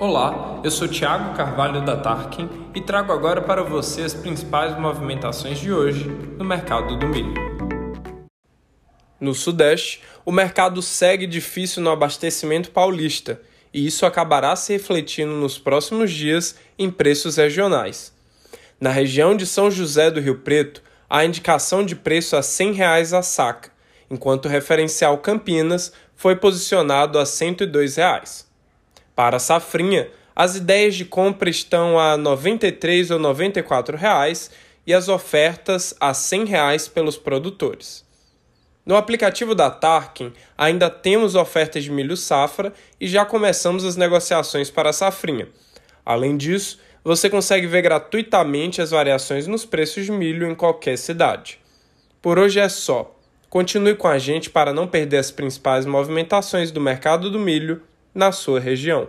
Olá, eu sou Thiago Carvalho da Tarkin e trago agora para você as principais movimentações de hoje no mercado do milho. No Sudeste, o mercado segue difícil no abastecimento paulista e isso acabará se refletindo nos próximos dias em preços regionais. Na região de São José do Rio Preto, há indicação de preço a 100 reais a saca, enquanto o referencial Campinas foi posicionado a 102 reais. Para a safrinha, as ideias de compra estão a R$ 93 ou 94 reais e as ofertas a 100 reais pelos produtores. No aplicativo da Tarkin, ainda temos ofertas de milho safra e já começamos as negociações para a safrinha. Além disso, você consegue ver gratuitamente as variações nos preços de milho em qualquer cidade. Por hoje é só. Continue com a gente para não perder as principais movimentações do mercado do milho na sua região.